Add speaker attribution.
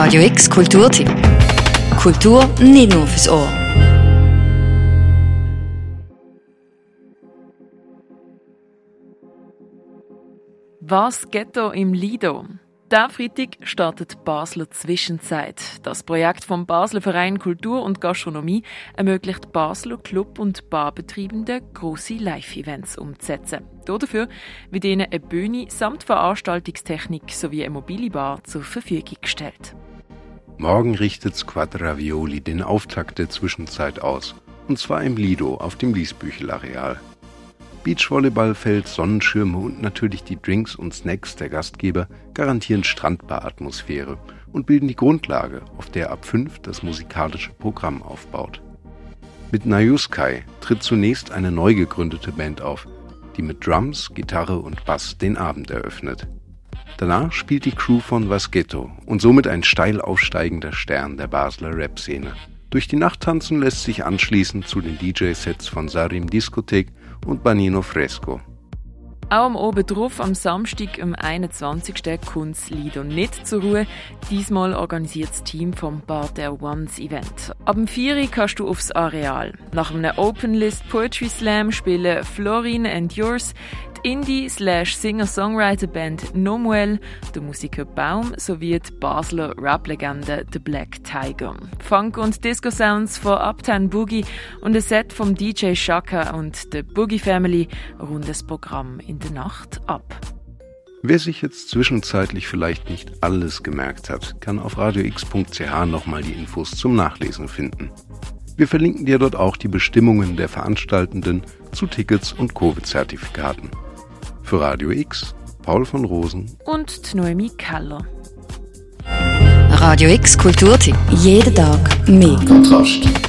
Speaker 1: Radio X Kulturtipp. Kultur nicht nur fürs Ohr.
Speaker 2: Was Ghetto im Lido? Der Freitag startet Basler Zwischenzeit. Das Projekt vom Basler Verein Kultur und Gastronomie ermöglicht Basler Club- und Barbetreibenden grosse Live-Events umzusetzen. Dafür wird ihnen eine Bühne samt Veranstaltungstechnik sowie eine mobile Bar zur Verfügung gestellt.
Speaker 3: Morgen richtet Squadravioli den Auftakt der Zwischenzeit aus. Und zwar im Lido auf dem Liesbüchel-Areal. Beachvolleyballfeld, Sonnenschirme und natürlich die Drinks und Snacks der Gastgeber garantieren Strandbar-Atmosphäre und bilden die Grundlage, auf der ab 5 das musikalische Programm aufbaut. Mit Nayuskai tritt zunächst eine neu gegründete Band auf, die mit Drums, Gitarre und Bass den Abend eröffnet. Danach spielt die Crew von Vasquetto und somit ein steil aufsteigender Stern der Basler Rap-Szene. Durch die Nacht tanzen lässt sich anschließend zu den DJ-Sets von Sarim Diskothek und Banino Fresco.
Speaker 2: Auch am Abend drauf, am Samstag, am 21. Kunst Lido nicht zur Ruhe. Diesmal organisiert das Team vom Bar der Ones Event. Ab dem 4 kannst du aufs Areal. Nach einem Open List Poetry Slam spielen Florine and Yours, die Indie-Singer-Songwriter-Band Nomuel, der Musiker Baum sowie die Basler Rap-Legende The Black Tiger. Funk- und Disco-Sounds von Uptown Boogie und ein Set vom DJ Shaka und der Boogie Family runden das Programm in der Nacht ab.
Speaker 3: Wer sich jetzt zwischenzeitlich vielleicht nicht alles gemerkt hat, kann auf radiox.ch nochmal die Infos zum Nachlesen finden. Wir verlinken dir dort auch die Bestimmungen der Veranstaltenden zu Tickets und Covid-Zertifikaten. Für Radio X, Paul von Rosen
Speaker 2: und Noemi Keller.
Speaker 1: Radio X Kulturtipp. Jeden Tag mehr.
Speaker 4: Kontrast.